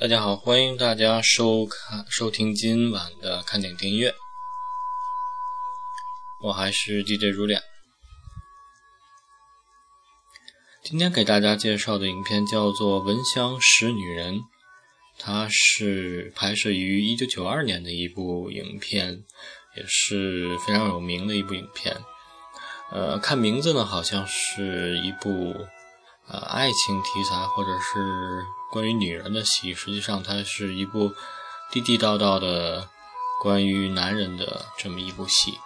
大家好，欢迎大家收看收听今晚的看点听音乐。我还是 DJ 如脸。今天给大家介绍的影片叫做《闻香识女人》，它是拍摄于1992年的一部影片，也是非常有名的一部影片。呃，看名字呢，好像是一部呃爱情题材或者是。关于女人的戏，实际上它是一部地地道道的关于男人的这么一部戏。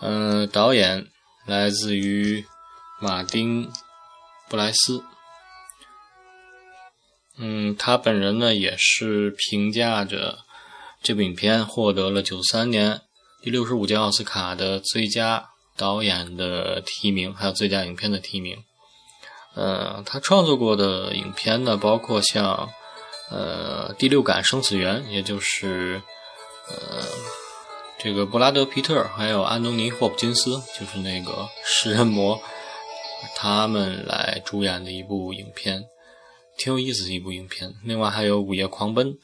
呃，导演来自于马丁·布莱斯。嗯，他本人呢也是评价着这部影片获得了九三年第六十五届奥斯卡的最佳导演的提名，还有最佳影片的提名。呃，他创作过的影片呢，包括像呃《第六感生死缘》，也就是呃这个布拉德皮特还有安东尼霍普金斯，就是那个食人魔，他们来主演的一部影片，挺有意思的一部影片。另外还有《午夜狂奔》，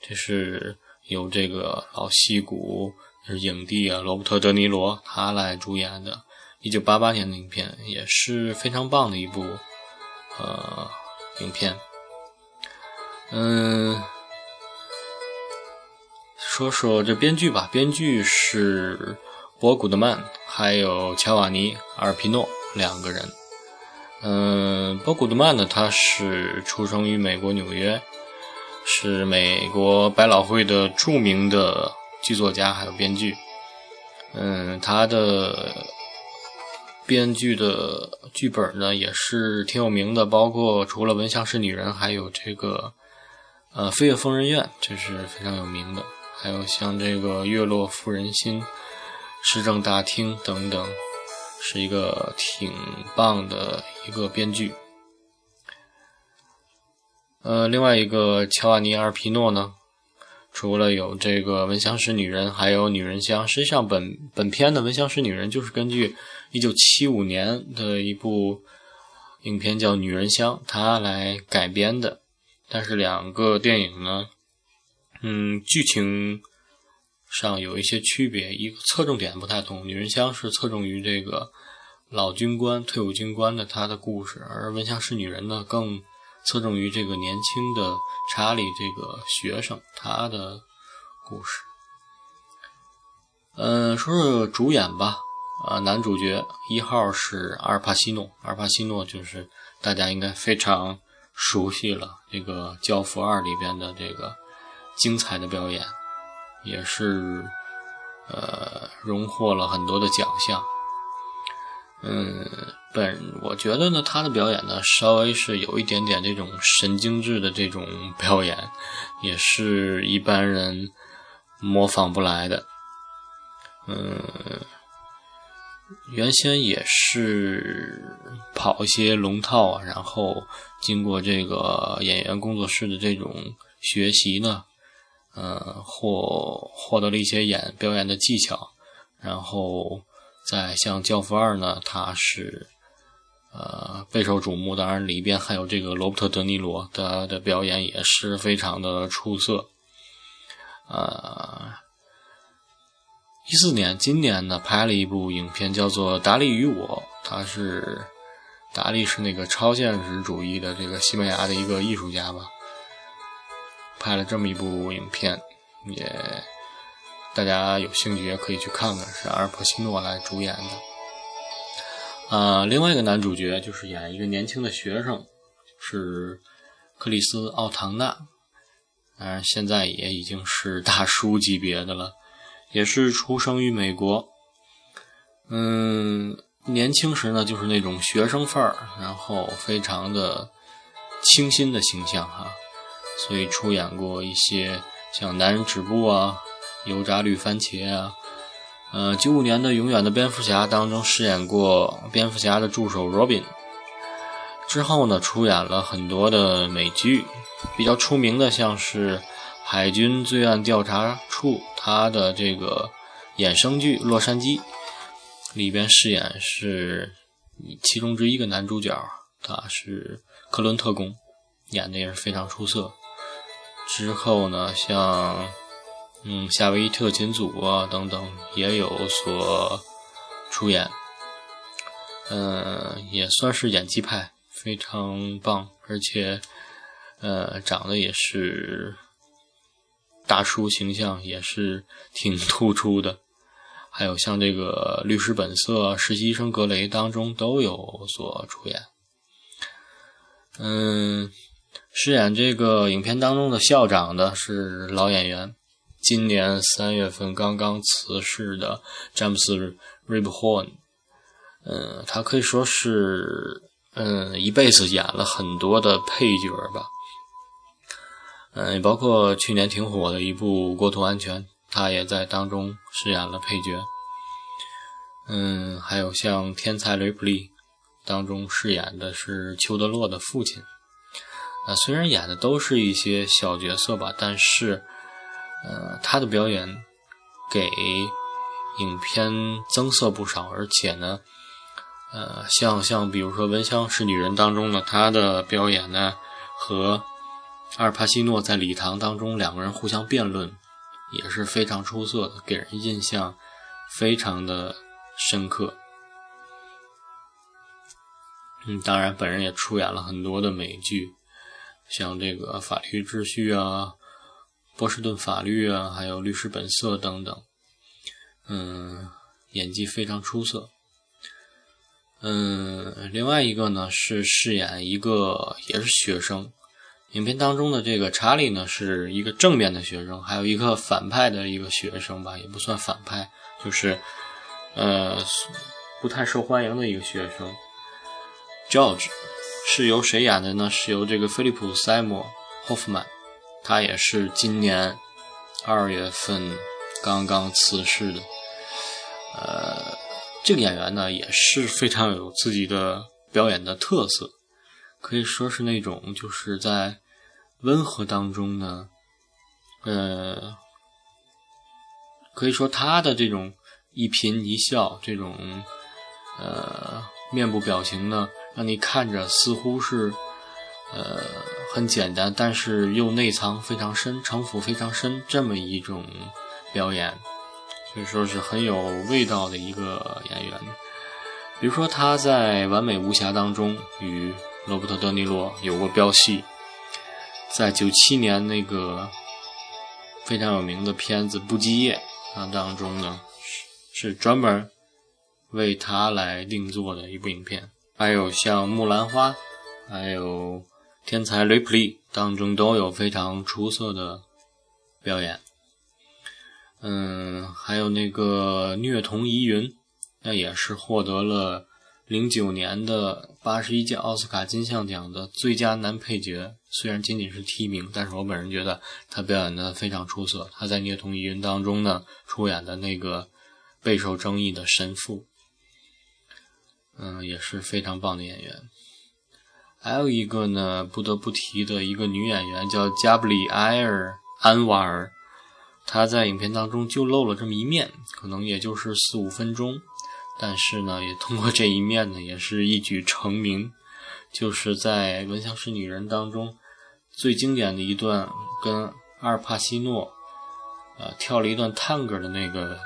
这是由这个老戏骨影帝啊罗伯特·德尼罗他来主演的，一九八八年的影片，也是非常棒的一部。呃，影片，嗯，说说这编剧吧。编剧是博古德曼，还有乔瓦尼·阿尔皮诺两个人。嗯，博古德曼呢，他是出生于美国纽约，是美国百老汇的著名的剧作家，还有编剧。嗯，他的。编剧的剧本呢也是挺有名的，包括除了《闻香识女人》，还有这个呃《飞越疯人院》，这是非常有名的。还有像这个《月落妇人心》《市政大厅》等等，是一个挺棒的一个编剧。呃，另外一个乔瓦尼·阿尔皮诺呢，除了有这个《闻香识女人》，还有《女人香》。实际上，本本片的《闻香识女人》就是根据。一九七五年的一部影片叫《女人香》，它来改编的。但是两个电影呢，嗯，剧情上有一些区别，一个侧重点不太同。《女人香》是侧重于这个老军官、退伍军官的他的故事，而《闻香识女人》呢，更侧重于这个年轻的查理这个学生他的故事。嗯，说说主演吧。啊，男主角一号是阿尔帕西诺，阿尔帕西诺就是大家应该非常熟悉了，这个《教父二》里边的这个精彩的表演，也是呃荣获了很多的奖项。嗯，本我觉得呢，他的表演呢稍微是有一点点这种神经质的这种 表演，也是一般人模仿不来的。嗯。原先也是跑一些龙套啊，然后经过这个演员工作室的这种学习呢，呃，获获得了一些演表演的技巧，然后在像《教父二》呢，他是呃备受瞩目。当然里边还有这个罗伯特·德尼罗他的表演也是非常的出色，呃。一四年，今年呢，拍了一部影片，叫做《达利与我》。他是达利是那个超现实主义的这个西班牙的一个艺术家吧，拍了这么一部影片，也大家有兴趣也可以去看看，是阿尔帕西诺来主演的。啊，另外一个男主角就是演一个年轻的学生，是克里斯·奥唐纳，当然现在也已经是大叔级别的了。也是出生于美国，嗯，年轻时呢就是那种学生范儿，然后非常的清新的形象哈，所以出演过一些像《男人止步》啊，《油炸绿番茄》啊，呃，九五年的《永远的蝙蝠侠》当中饰演过蝙蝠侠的助手 Robin，之后呢出演了很多的美剧，比较出名的像是。海军罪案调查处，他的这个衍生剧《洛杉矶》里边饰演是其中之一个男主角，他是克伦特工，演的也是非常出色。之后呢，像嗯夏威夷特勤组啊等等也有所出演，嗯，也算是演技派，非常棒，而且呃长得也是大叔形象，也是挺突出的。还有像这个《律师本色》《实习医生格雷》当中都有所出演。嗯，饰演这个影片当中的校长的是老演员，今年三月份刚刚辞世的詹姆斯·瑞布霍恩。嗯，他可以说是嗯一辈子演了很多的配角吧。嗯，包括去年挺火的一部《国土安全》。他也在当中饰演了配角，嗯，还有像《天才雷普利》当中饰演的是裘德洛的父亲。啊，虽然演的都是一些小角色吧，但是，呃，他的表演给影片增色不少，而且呢，呃，像像比如说《闻香识女人》当中呢，他的表演呢和阿尔帕西诺在礼堂当中两个人互相辩论。也是非常出色的，给人印象非常的深刻。嗯，当然，本人也出演了很多的美剧，像这个《法律秩序》啊，《波士顿法律》啊，还有《律师本色》等等。嗯，演技非常出色。嗯，另外一个呢是饰演一个也是学生。影片当中的这个查理呢，是一个正面的学生，还有一个反派的一个学生吧，也不算反派，就是呃不太受欢迎的一个学生。George 是由谁演的呢？是由这个菲利普·塞默·霍夫曼，他也是今年二月份刚刚辞世的。呃，这个演员呢也是非常有自己的表演的特色。可以说是那种就是在温和当中呢，呃，可以说他的这种一颦一笑，这种呃面部表情呢，让你看着似乎是呃很简单，但是又内藏非常深、城府非常深这么一种表演，所以说是很有味道的一个演员。比如说他在《完美无瑕》当中与。罗伯特·德尼罗有过飙戏，在九七年那个非常有名的片子《不羁夜》啊当中呢，是专门为他来定做的一部影片。还有像《木兰花》，还有《天才雷普利》当中都有非常出色的表演。嗯，还有那个《虐童疑云》，那也是获得了。零九年的八十一届奥斯卡金像奖的最佳男配角，虽然仅仅是提名，但是我本人觉得他表演的非常出色。他在《虐童疑云》当中呢，出演的那个备受争议的神父，嗯，也是非常棒的演员。还有一个呢，不得不提的一个女演员叫加布里埃尔·安瓦尔，她在影片当中就露了这么一面，可能也就是四五分钟。但是呢，也通过这一面呢，也是一举成名，就是在《闻香识女人》当中最经典的一段，跟阿尔帕西诺，呃，跳了一段探戈的那个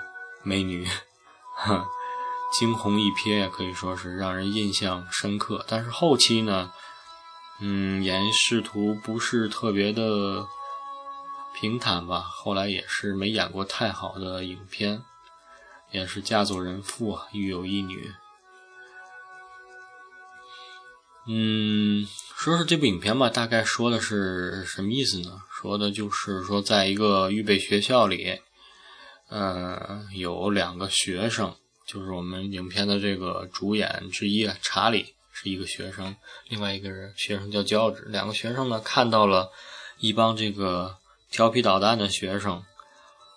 美女，哈，惊鸿一瞥可以说是让人印象深刻。但是后期呢，嗯，演艺仕途不是特别的平坦吧，后来也是没演过太好的影片。也是嫁作人妇啊，育有一女。嗯，说说这部影片吧，大概说的是什么意思呢？说的就是说，在一个预备学校里，嗯，有两个学生，就是我们影片的这个主演之一，查理是一个学生，另外一个人学生叫乔治。两个学生呢，看到了一帮这个调皮捣蛋的学生，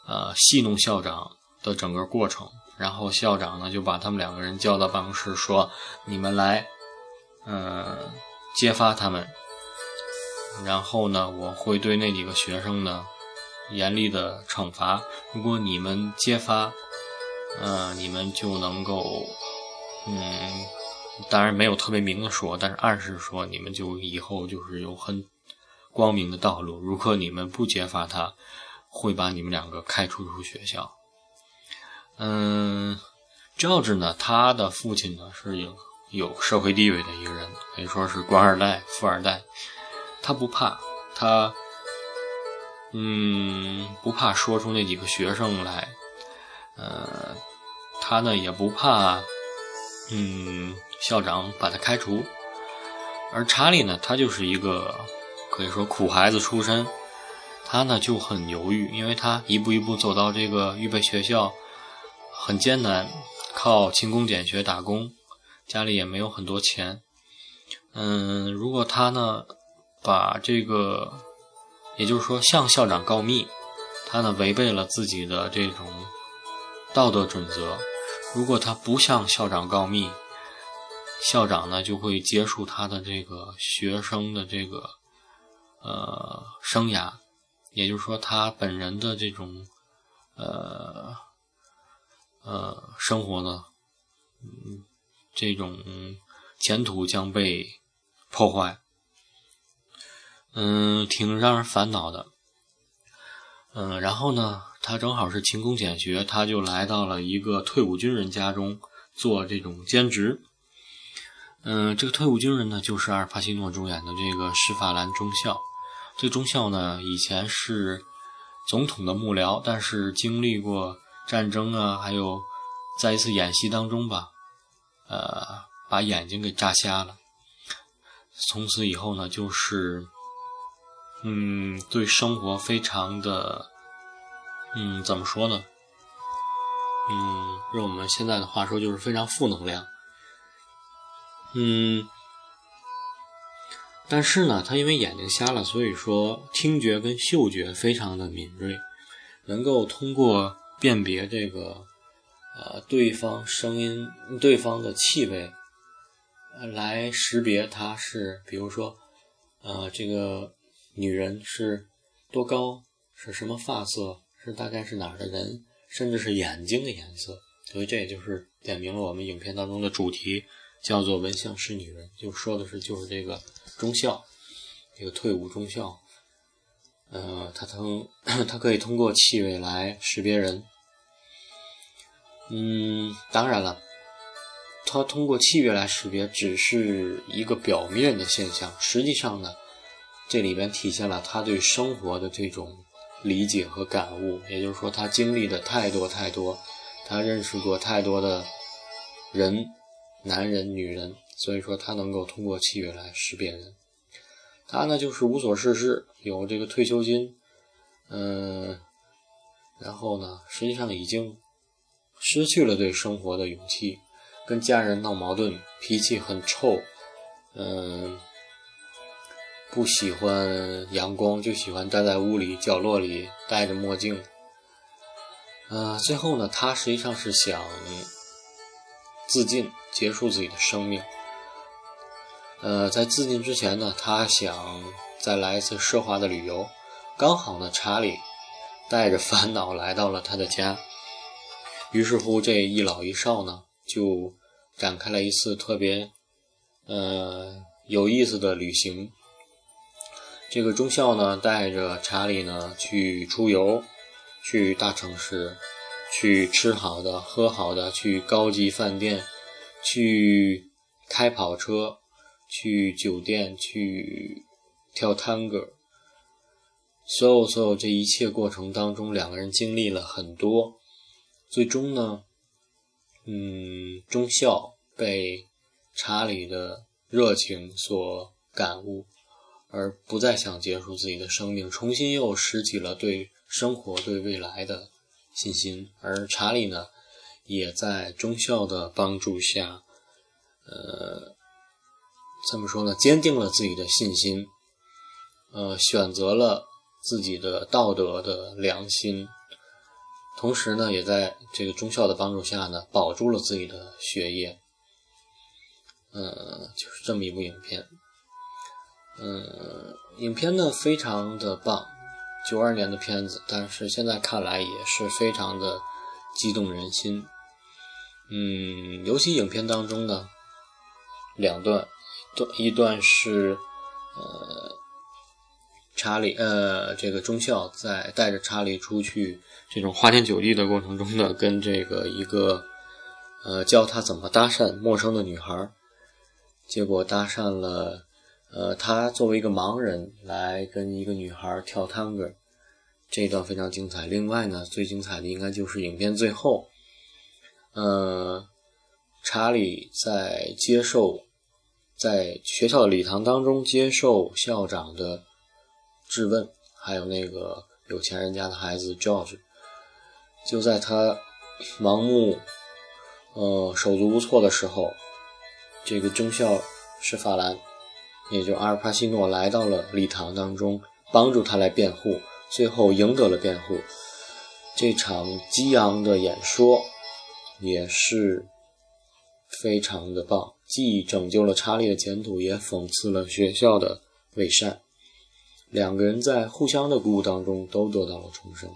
呃，戏弄校长。的整个过程，然后校长呢就把他们两个人叫到办公室，说：“你们来，嗯，揭发他们。然后呢，我会对那几个学生呢严厉的惩罚。如果你们揭发，嗯，你们就能够，嗯，当然没有特别明的说，但是暗示说你们就以后就是有很光明的道路。如果你们不揭发他，会把你们两个开除出学校。嗯，George 呢，他的父亲呢是有有社会地位的一个人，可以说是官二代、富二代。他不怕，他嗯不怕说出那几个学生来，呃，他呢也不怕，嗯，校长把他开除。而查理呢，他就是一个可以说苦孩子出身，他呢就很犹豫，因为他一步一步走到这个预备学校，很艰难，靠勤工俭学打工，家里也没有很多钱。嗯，如果他呢把这个，也就是说向校长告密，他呢违背了自己的这种道德准则。如果他不向校长告密，校长呢就会结束他的这个学生的这个呃生涯，也就是说他本人的这种呃呃生活呢，嗯，这种前途将被破坏，嗯，挺让人烦恼的，嗯，然后呢，他正好是勤工俭学，他就来到了一个退伍军人家中做这种兼职。嗯，这个退伍军人呢，就是阿尔帕西诺主演的这个施法兰中校。这个中校呢，以前是总统的幕僚，但是经历过战争啊，还有在一次演习当中吧，呃，把眼睛给炸瞎了。从此以后呢，就是嗯，对生活非常的嗯，怎么说呢？嗯，用我们现在的话说，就是非常负能量。嗯，但是呢，他因为眼睛瞎了，所以说听觉跟嗅觉非常的敏锐，能够通过辨别这个呃对方声音、对方的气味，来识别他是，比如说呃这个女人是多高，是什么发色，是大概是哪儿的人，甚至是眼睛的颜色。所以这也就是点明了我们影片当中的主题。叫做闻香识女人，就说的是就是这个中校，这个退伍中校，呃，他通 他可以通过气味来识别人，嗯，当然了，他通过气味来识别只是一个表面的现象，实际上呢，这里边体现了他对生活的这种理解和感悟，也就是说，他经历的太多太多，他认识过太多的人。男人、女人，所以说他能够通过气味来识别人。他呢就是无所事事，有这个退休金，嗯，然后呢，实际上已经失去了对生活的勇气，跟家人闹矛盾，脾气很臭，嗯，不喜欢阳光，就喜欢待在屋里角落里，戴着墨镜。呃，最后呢，他实际上是想。自尽，结束自己的生命。呃，在自尽之前呢，他想再来一次奢华的旅游。刚好呢，查理带着烦恼来到了他的家。于是乎，这一老一少呢，就展开了一次特别呃有意思的旅行。这个中校呢，带着查理呢去出游，去大城市。去吃好的，喝好的，去高级饭店，去开跑车，去酒店，去跳探戈。所有所有这一切过程当中，两个人经历了很多。最终呢，嗯，中校被查理的热情所感悟，而不再想结束自己的生命，重新又拾起了对生活、对未来的。信心，而查理呢，也在中校的帮助下，呃，怎么说呢？坚定了自己的信心，呃，选择了自己的道德的良心，同时呢，也在这个中校的帮助下呢，保住了自己的学业。呃，就是这么一部影片。嗯，影片呢，非常的棒。九二年的片子，但是现在看来也是非常的激动人心。嗯，尤其影片当中呢，两段，段一段是呃查理，呃，这个中校在带着查理出去这种花天酒地的过程中呢，跟这个一个，呃，教他怎么搭讪陌生的女孩，结果搭讪了，呃，他作为一个盲人来跟一个女孩跳探戈，这一段非常精彩。另外呢，最精彩的应该就是影片最后，呃，查理在接受在学校礼堂当中接受校长的。质问，还有那个有钱人家的孩子 George，就在他盲目、呃手足无措的时候，这个中校施法兰，也就阿尔帕西诺来到了礼堂当中，帮助他来辩护，最后赢得了辩护。这场激昂的演说也是非常的棒，既拯救了查理的前途，也讽刺了学校的伪善。两个人在互相的鼓舞当中都得到了重生。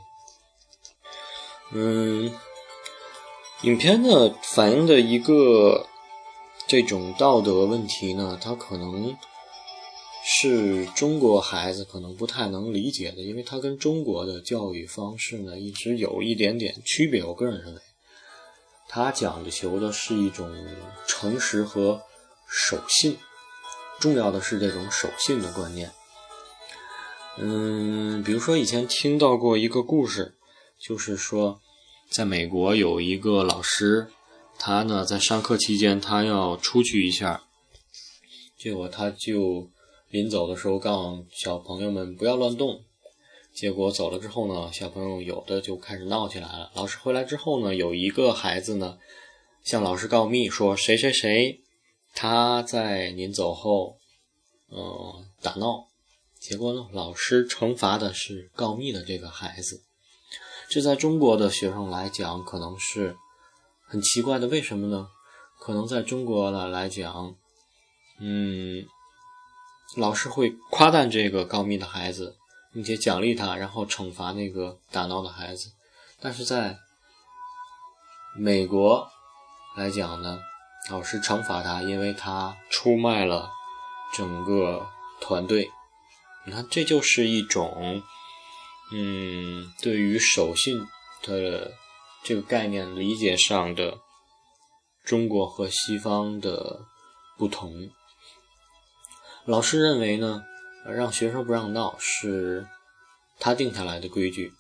嗯，影片呢反映的一个这种道德问题呢，它可能是中国孩子可能不太能理解的，因为它跟中国的教育方式呢一直有一点点区别。我个人认为，它讲求的是一种诚实和守信，重要的是这种守信的观念。嗯，比如说以前听到过一个故事，就是说，在美国有一个老师，他呢在上课期间他要出去一下，结果他就临走的时候告诉小朋友们不要乱动，结果走了之后呢，小朋友有的就开始闹起来了。老师回来之后呢，有一个孩子呢向老师告密说谁谁谁他在临走后，嗯打闹。结果呢？老师惩罚的是告密的这个孩子，这在中国的学生来讲可能是很奇怪的。为什么呢？可能在中国的来讲，嗯，老师会夸赞这个告密的孩子，并且奖励他，然后惩罚那个打闹的孩子。但是在美国来讲呢，老师惩罚他，因为他出卖了整个团队。你看，这就是一种，嗯，对于守信的这个概念理解上的中国和西方的不同。老师认为呢，让学生不让闹是他定下来的规矩，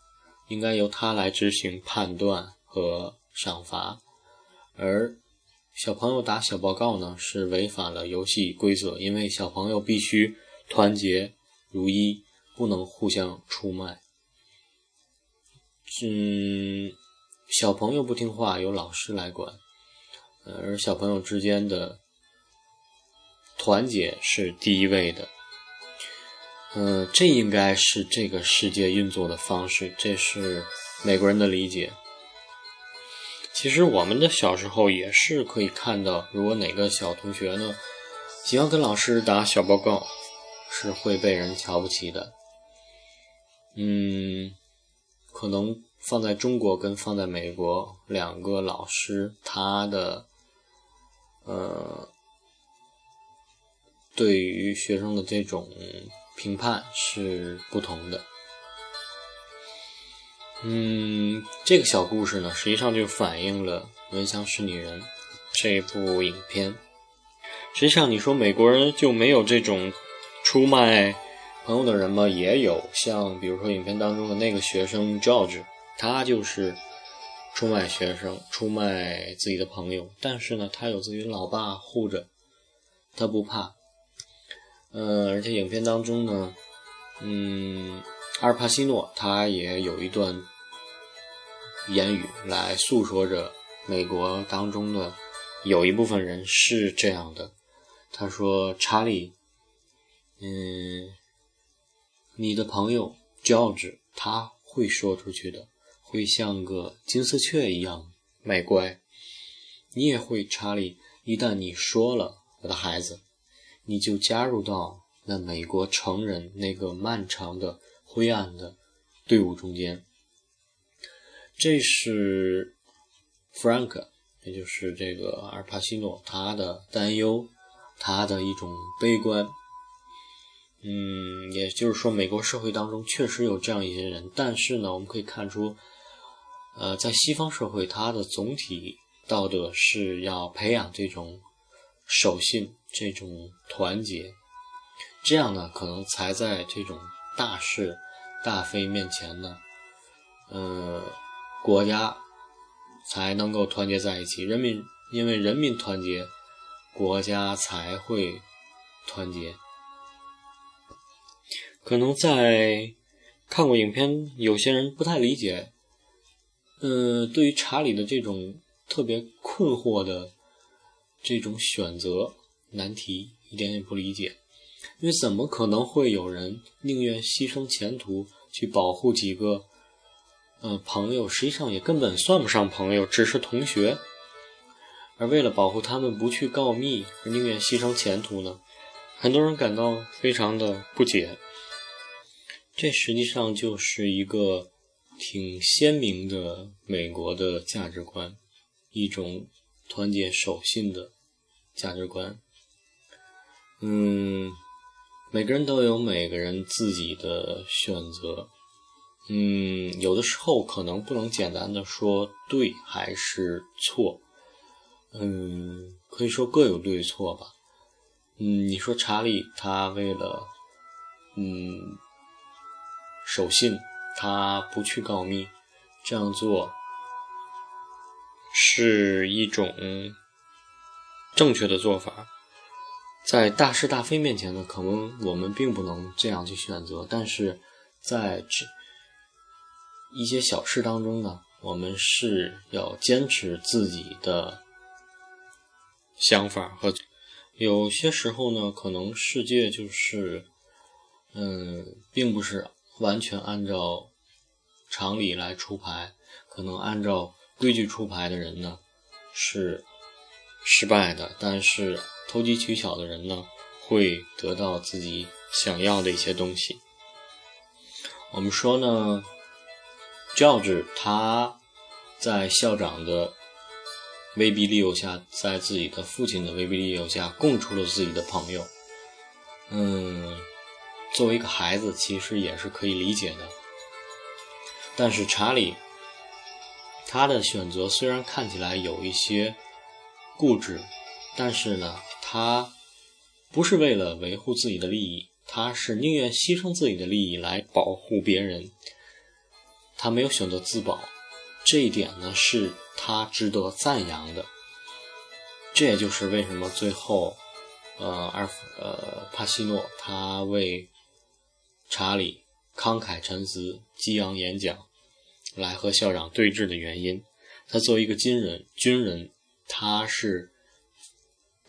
应该由他来执行判断和赏罚，而小朋友打小报告呢，是违反了游戏规则，因为小朋友必须团结。如一，不能互相出卖。嗯，小朋友不听话，由老师来管。而小朋友之间的团结是第一位的。嗯，这应该是这个世界运作的方式，这是美国人的理解。其实我们的小时候也是可以看到，如果哪个小同学呢，喜欢跟老师打小报告。是会被人瞧不起的，嗯，可能放在中国跟放在美国两个老师，他的呃，对于学生的这种评判是不同的。嗯，这个小故事呢，实际上就反映了《闻香识女人》这部影片。实际上，你说美国人就没有这种。出卖朋友的人吗，也有像比如说影片当中的那个学生 George，他就是出卖学生、出卖自己的朋友，但是呢，他有自己老爸护着，他不怕。呃，而且影片当中呢，嗯，阿尔帕西诺他也有一段言语来诉说着美国当中的有一部分人是这样的。他说：“查理。”嗯，你的朋友 George 他会说出去的，会像个金丝雀一样卖乖。你也会，查理。一旦你说了，我的孩子，你就加入到那美国成人那个漫长的灰暗的队伍中间。这是 Frank，也就是这个阿尔帕西诺他的担忧，他的一种悲观。嗯，也就是说，美国社会当中确实有这样一些人，但是呢，我们可以看出，呃，在西方社会，它的总体道德是要培养这种守信、这种团结，这样呢，可能才在这种大是大非面前呢，呃，国家才能够团结在一起。人民因为人民团结，国家才会团结。可能在看过影片，有些人不太理解。呃，对于查理的这种特别困惑的这种选择难题，一点也不理解。因为怎么可能会有人宁愿牺牲前途去保护几个呃朋友？实际上也根本算不上朋友，只是同学。而为了保护他们不去告密，而宁愿牺牲前途呢？很多人感到非常的不解。这实际上就是一个挺鲜明的美国的价值观，一种团结守信的价值观。嗯，每个人都有每个人自己的选择。嗯，有的时候可能不能简单的说对还是错。嗯，可以说各有对错吧。嗯，你说查理他为了，嗯。守信，他不去告密，这样做是一种正确的做法。在大是大非面前呢，可能我们并不能这样去选择，但是在这一些小事当中呢，我们是要坚持自己的想法和。有些时候呢，可能世界就是，嗯，并不是。完全按照常理来出牌，可能按照规矩出牌的人呢是失败的，但是投机取巧的人呢会得到自己想要的一些东西。我们说呢，教治他在校长的威逼利诱下，在自己的父亲的威逼利诱下，供出了自己的朋友。嗯。作为一个孩子，其实也是可以理解的。但是查理，他的选择虽然看起来有一些固执，但是呢，他不是为了维护自己的利益，他是宁愿牺牲自己的利益来保护别人。他没有选择自保，这一点呢，是他值得赞扬的。这也就是为什么最后，呃，阿尔呃帕西诺他为查理慷慨陈词、激昂演讲，来和校长对峙的原因。他作为一个军人，军人他是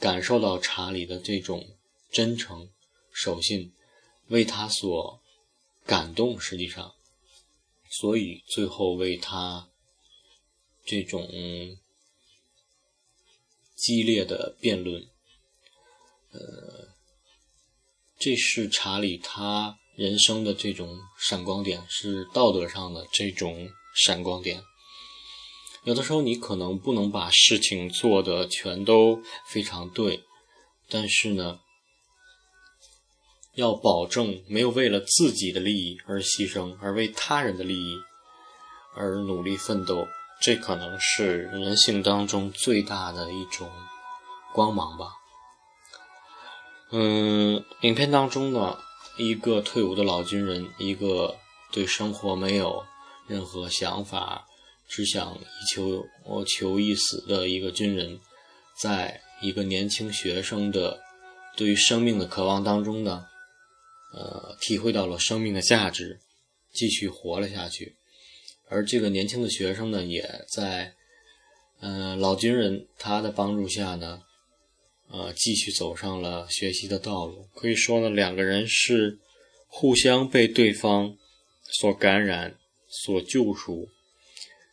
感受到查理的这种真诚、守信，为他所感动。实际上，所以最后为他这种激烈的辩论，呃，这是查理他。人生的这种闪光点是道德上的这种闪光点。有的时候你可能不能把事情做的全都非常对，但是呢，要保证没有为了自己的利益而牺牲，而为他人的利益而努力奋斗，这可能是人性当中最大的一种光芒吧。嗯，影片当中呢。一个退伍的老军人，一个对生活没有任何想法，只想一求我求一死的一个军人，在一个年轻学生的对于生命的渴望当中呢，呃，体会到了生命的价值，继续活了下去。而这个年轻的学生呢，也在呃老军人他的帮助下呢。呃，继续走上了学习的道路。可以说呢，两个人是互相被对方所感染、所救赎，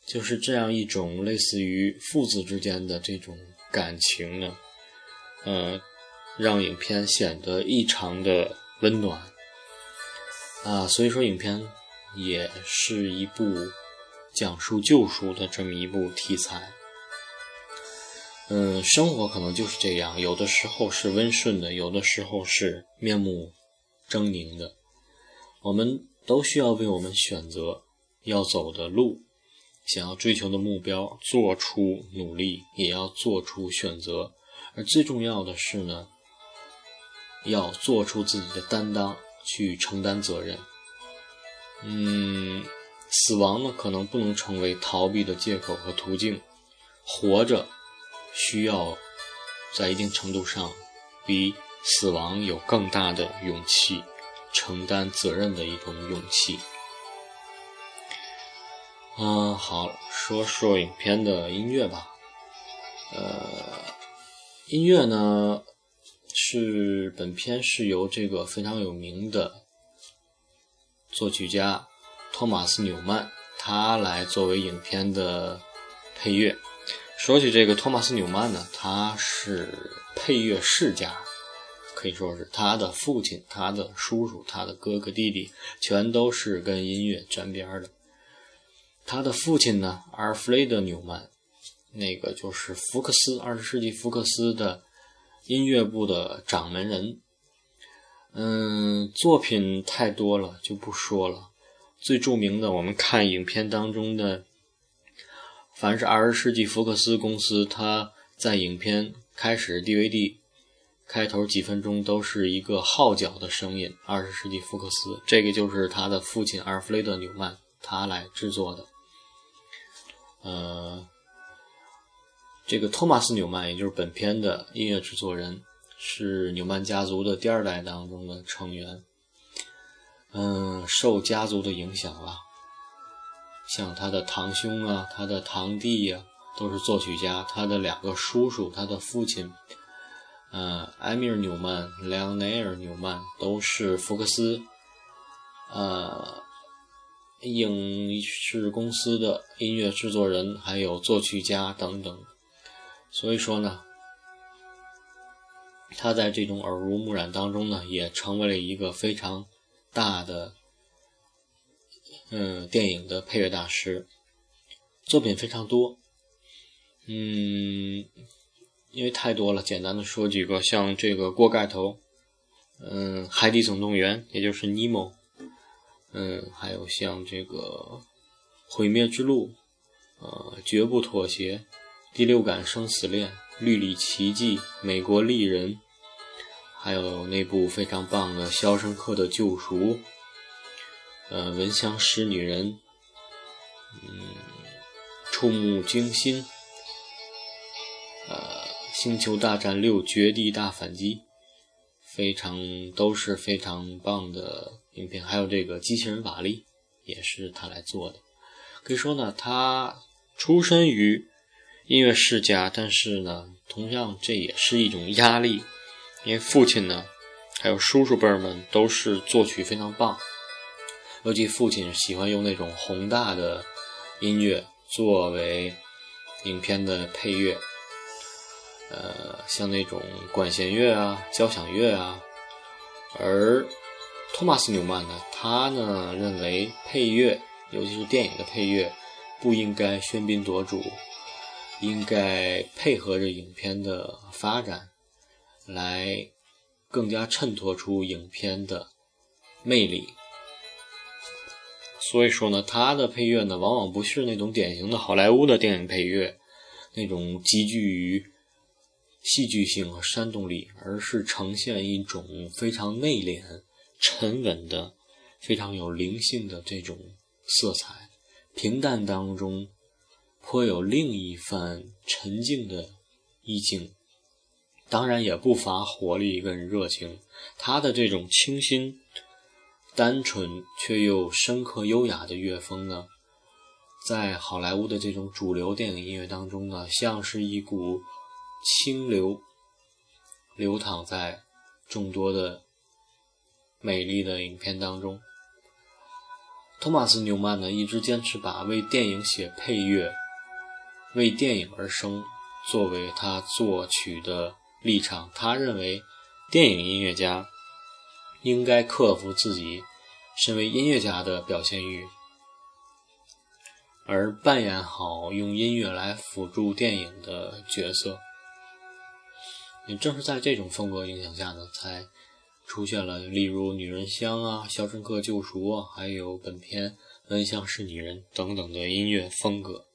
就是这样一种类似于父子之间的这种感情呢，呃，让影片显得异常的温暖啊。所以说，影片也是一部讲述救赎的这么一部题材。嗯，生活可能就是这样，有的时候是温顺的，有的时候是面目狰狞的。我们都需要为我们选择要走的路、想要追求的目标做出努力，也要做出选择。而最重要的是呢，要做出自己的担当，去承担责任。嗯，死亡呢，可能不能成为逃避的借口和途径。活着需要在一定程度上比死亡有更大的勇气，承担责任的一种勇气。嗯，好，说说影片的音乐吧。呃，音乐呢是本片是由这个非常有名的作曲家托马斯纽曼他来作为影片的配乐。说起这个托马斯纽曼呢，他是配乐世家，可以说是他的父亲、他的叔叔、他的哥哥弟弟，全都是跟音乐沾边的。他的父亲呢，阿尔弗雷德纽曼，那个就是福克斯二十世纪福克斯的音乐部的掌门人。嗯，作品太多了，就不说了。最著名的，我们看影片当中的。凡是二十世纪福克斯公司，它在影片开始 DVD 开头几分钟都是一个号角的声音。二十世纪福克斯，这个就是他的父亲阿尔弗雷德纽曼他来制作的。呃，这个托马斯纽曼，也就是本片的音乐制作人，是纽曼家族的第二代当中的成员。嗯，受家族的影响了。像他的堂兄啊，他的堂弟呀，都是作曲家。他的两个叔叔，他的父亲，呃，埃米尔纽曼、莱昂内尔纽曼都是福克斯，呃，影视公司的音乐制作人，还有作曲家等等。所以说呢，他在这种耳濡目染当中呢，也成为了一个非常大的。嗯，电影的配乐大师，作品非常多。嗯，因为太多了，简单的说几个，像这个《锅盖头》，嗯，《海底总动员》，也就是尼莫，嗯，还有像这个《毁灭之路》，呃，《绝不妥协》，《第六感生死恋》，《绿里奇迹》，《美国丽人》，还有那部非常棒的《肖申克的救赎》。呃，闻香识女人，嗯，触目惊心，呃，星球大战六绝地大反击，非常都是非常棒的影片。还有这个机器人瓦力，也是他来做的。可以说呢，他出身于音乐世家，但是呢，同样这也是一种压力，因为父亲呢，还有叔叔辈儿们都是作曲非常棒。尤其父亲喜欢用那种宏大的音乐作为影片的配乐，呃，像那种管弦乐啊、交响乐啊。而托马斯纽曼呢，他呢认为配乐，尤其是电影的配乐，不应该喧宾夺主，应该配合着影片的发展，来更加衬托出影片的魅力。所以说呢，他的配乐呢，往往不是那种典型的好莱坞的电影配乐，那种极具于戏剧性和煽动力，而是呈现一种非常内敛、沉稳的、非常有灵性的这种色彩，平淡当中颇有另一番沉静的意境，当然也不乏活力跟热情。他的这种清新。单纯却又深刻优雅的乐风呢，在好莱坞的这种主流电影音乐当中呢，像是一股清流，流淌在众多的美丽的影片当中。托马斯·纽曼呢，一直坚持把为电影写配乐、为电影而生作为他作曲的立场。他认为，电影音乐家应该克服自己。身为音乐家的表现欲，而扮演好用音乐来辅助电影的角色。也正是在这种风格影响下呢，才出现了例如《女人香》啊，《肖申克救赎》啊，还有本片《恩像是女人》等等的音乐风格。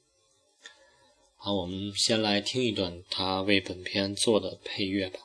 好，我们先来听一段他为本片做的配乐吧。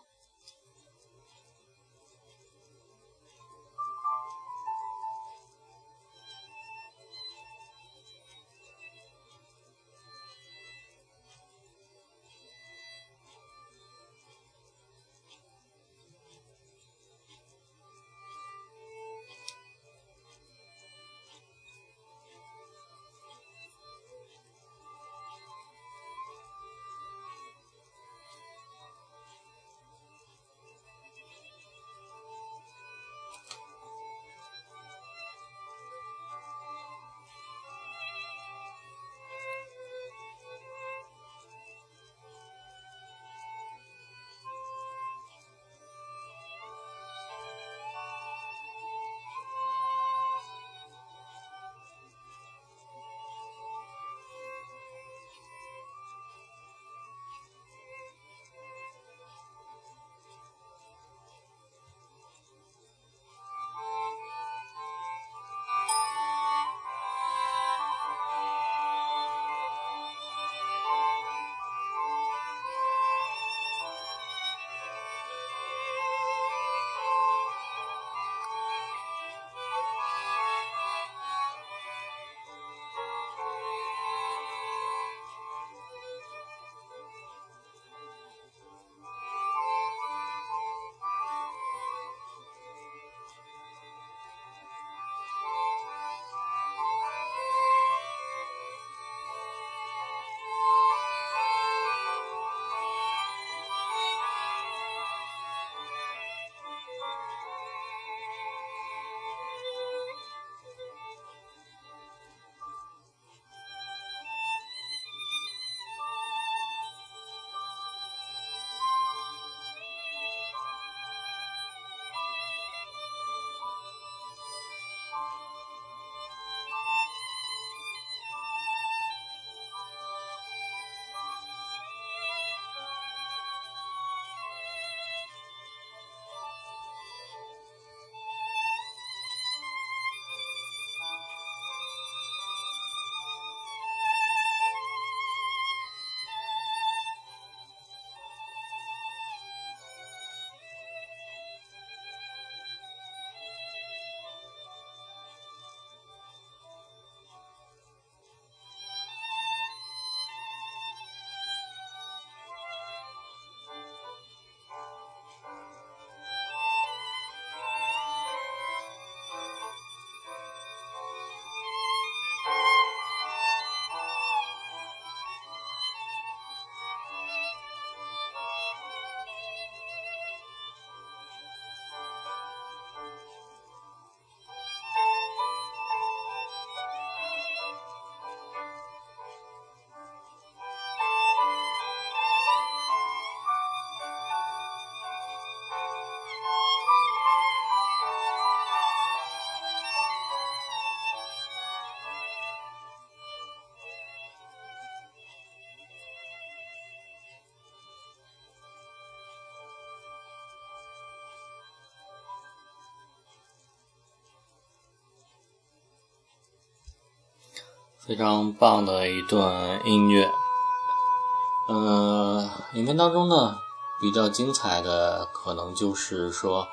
非常棒的一段音乐，嗯，影片当中呢比较精彩的可能就是说，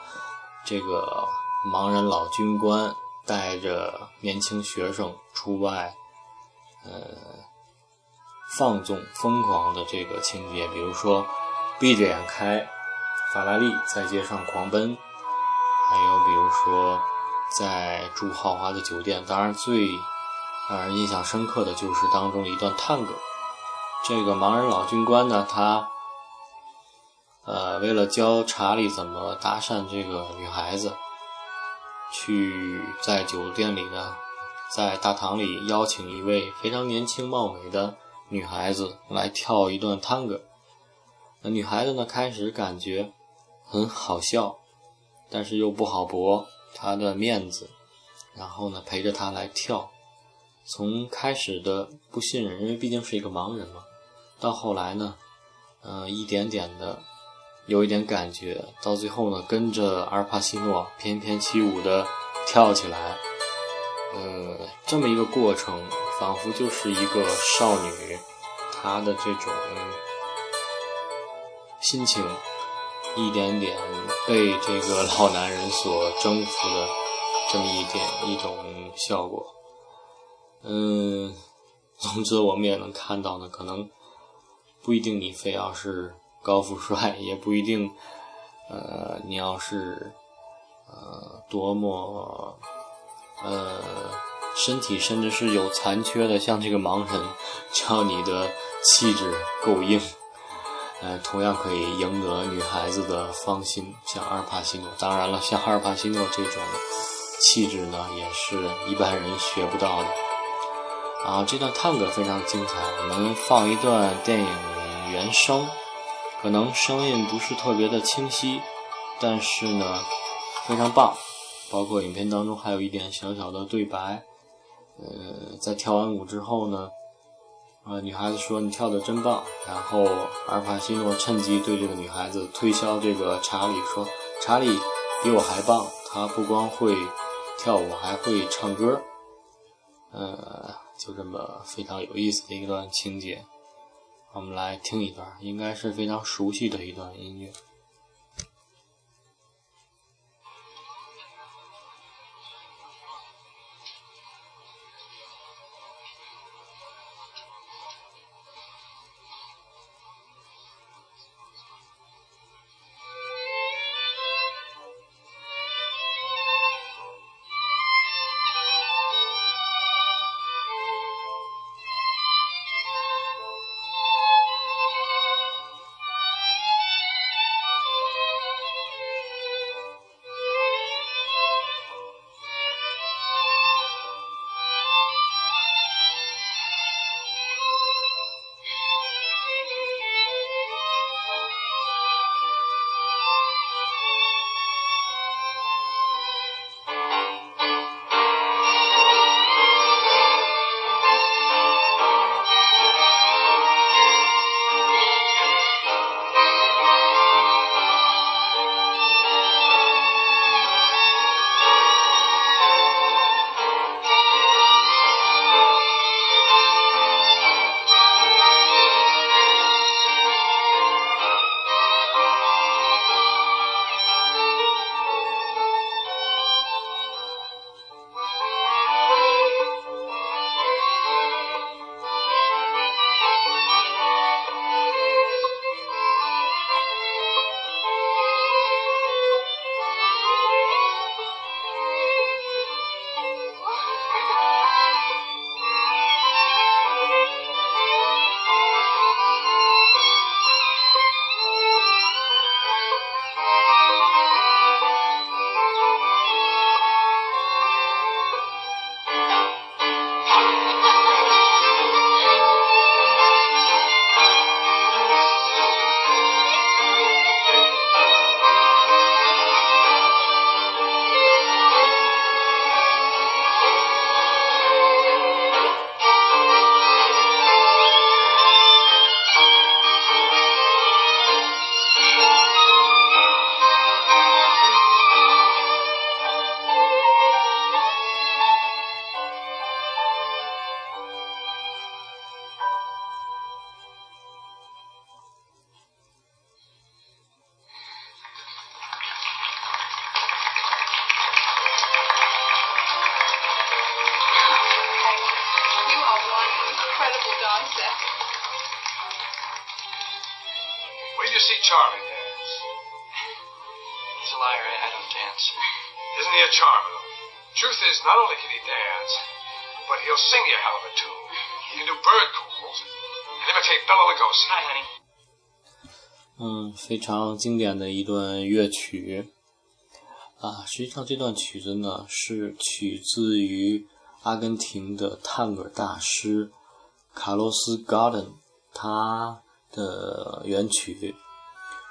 这个盲人老军官带着年轻学生出外，呃，放纵疯狂的这个情节，比如说闭着眼开法拉利在街上狂奔，还有比如说在住豪华的酒店，当然最。让人印象深刻的就是当中的一段探戈。这个盲人老军官呢，他呃为了教查理怎么搭讪这个女孩子，去在酒店里呢，在大堂里邀请一位非常年轻貌美的女孩子来跳一段探戈。那女孩子呢，开始感觉很好笑，但是又不好驳她的面子，然后呢陪着她来跳。从开始的不信任，因为毕竟是一个盲人嘛，到后来呢，呃，一点点的有一点感觉，到最后呢，跟着阿尔帕西诺翩翩起舞的跳起来，呃，这么一个过程，仿佛就是一个少女她的这种心情，一点点被这个老男人所征服的这么一点一种效果。嗯，总之我们也能看到呢，可能不一定你非要是。高富帅也不一定，呃，你要是，呃，多么，呃，身体甚至是有残缺的，像这个盲人，只要你的气质够硬，呃，同样可以赢得女孩子的芳心。像阿尔帕西诺，当然了，像阿尔帕西诺这种气质呢，也是一般人学不到的。啊，这段探戈非常精彩，我们放一段电影原声。可能声音不是特别的清晰，但是呢，非常棒。包括影片当中还有一点小小的对白。呃，在跳完舞之后呢，呃，女孩子说：“你跳的真棒。”然后阿尔帕西诺趁机对这个女孩子推销这个查理说：“查理比我还棒，他不光会跳舞，还会唱歌。”呃，就这么非常有意思的一段情节。我们来听一段，应该是非常熟悉的一段音乐。Charlie dance? He's a liar. I don't dance. Isn't he a charmer? Truth is, not only can he dance, but he'll sing you a hell of a tune. He can do bird calls and imitate Bella Lugosi. Hi, honey. 嗯，非常经典的一段乐曲啊！实际上，这段曲子呢是取自于阿根廷的探戈大师卡洛斯·戈登他的原曲。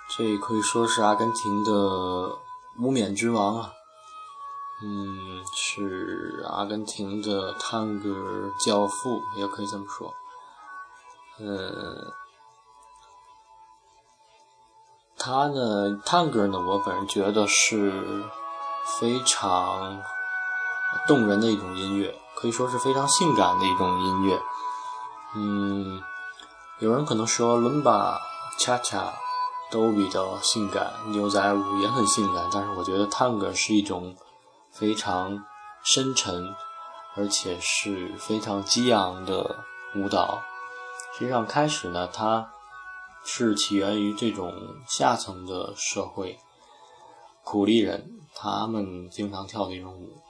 这也可以说是阿根廷的无冕之王啊，嗯，是阿根廷的探戈教父，也可以这么说。嗯，他呢，探戈呢，我本人觉得是非常动人的一种音乐，可以说是非常性感的一种音乐。嗯，有人可能说伦巴、恰恰都比较性感，牛仔舞也很性感，但是我觉得探戈是一种非常深沉，而且是非常激昂的舞蹈。实际上，开始呢，它是起源于这种下层的社会，苦力人，他们经常跳的一种舞。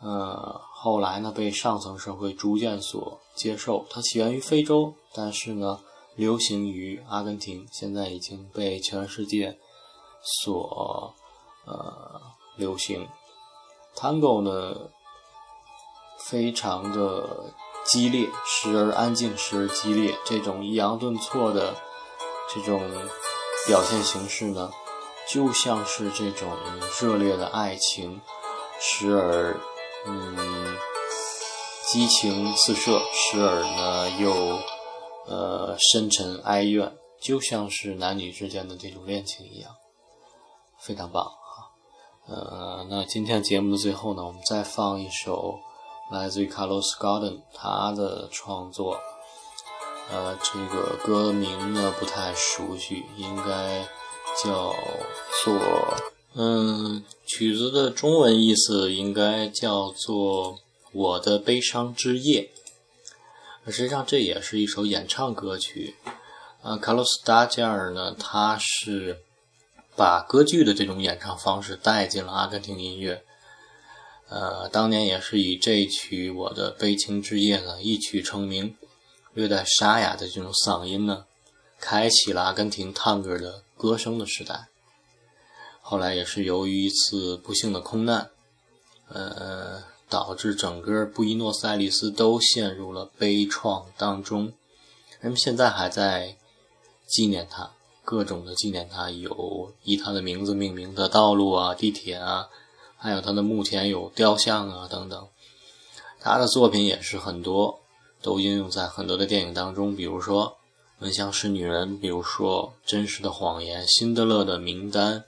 呃，后来呢，被上层社会逐渐所接受。它起源于非洲，但是呢，流行于阿根廷，现在已经被全世界所呃流行。Tango 呢，非常的。激烈，时而安静，时而激烈，这种抑扬顿挫的这种表现形式呢，就像是这种热烈的爱情，时而嗯激情四射，时而呢又呃深沉哀怨，就像是男女之间的这种恋情一样，非常棒哈。呃，那今天节目的最后呢，我们再放一首。来自于 Carlos Gardon，他的创作，呃，这个歌名呢不太熟悉，应该叫做，嗯，曲子的中文意思应该叫做《我的悲伤之夜》。实际上这也是一首演唱歌曲。呃卡洛斯·达加尔呢，他是把歌剧的这种演唱方式带进了阿根廷音乐。呃，当年也是以这曲《我的悲情之夜》呢一曲成名，略带沙哑的这种嗓音呢，开启了阿根廷探戈的歌声的时代。后来也是由于一次不幸的空难，呃，导致整个布宜诺斯艾利斯都陷入了悲怆当中。人们现在还在纪念他，各种的纪念他，有以他的名字命名的道路啊、地铁啊。还有他的墓前有雕像啊，等等。他的作品也是很多，都应用在很多的电影当中，比如说《闻香识女人》，比如说《真实的谎言》《辛德勒的名单》，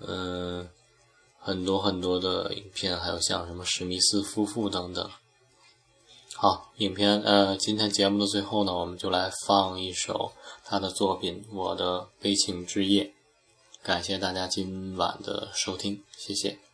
嗯，很多很多的影片，还有像什么史密斯夫妇等等。好，影片呃，今天节目的最后呢，我们就来放一首他的作品《我的悲情之夜》。感谢大家今晚的收听，谢谢。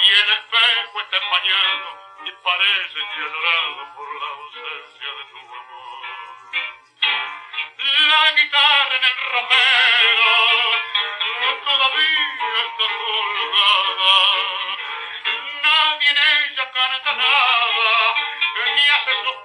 Y el espejo está empañado y parece llorado por la ausencia de tu amor. La guitarra en el romero todavía está colgada. Nadie en ella canta nada, ni hace sus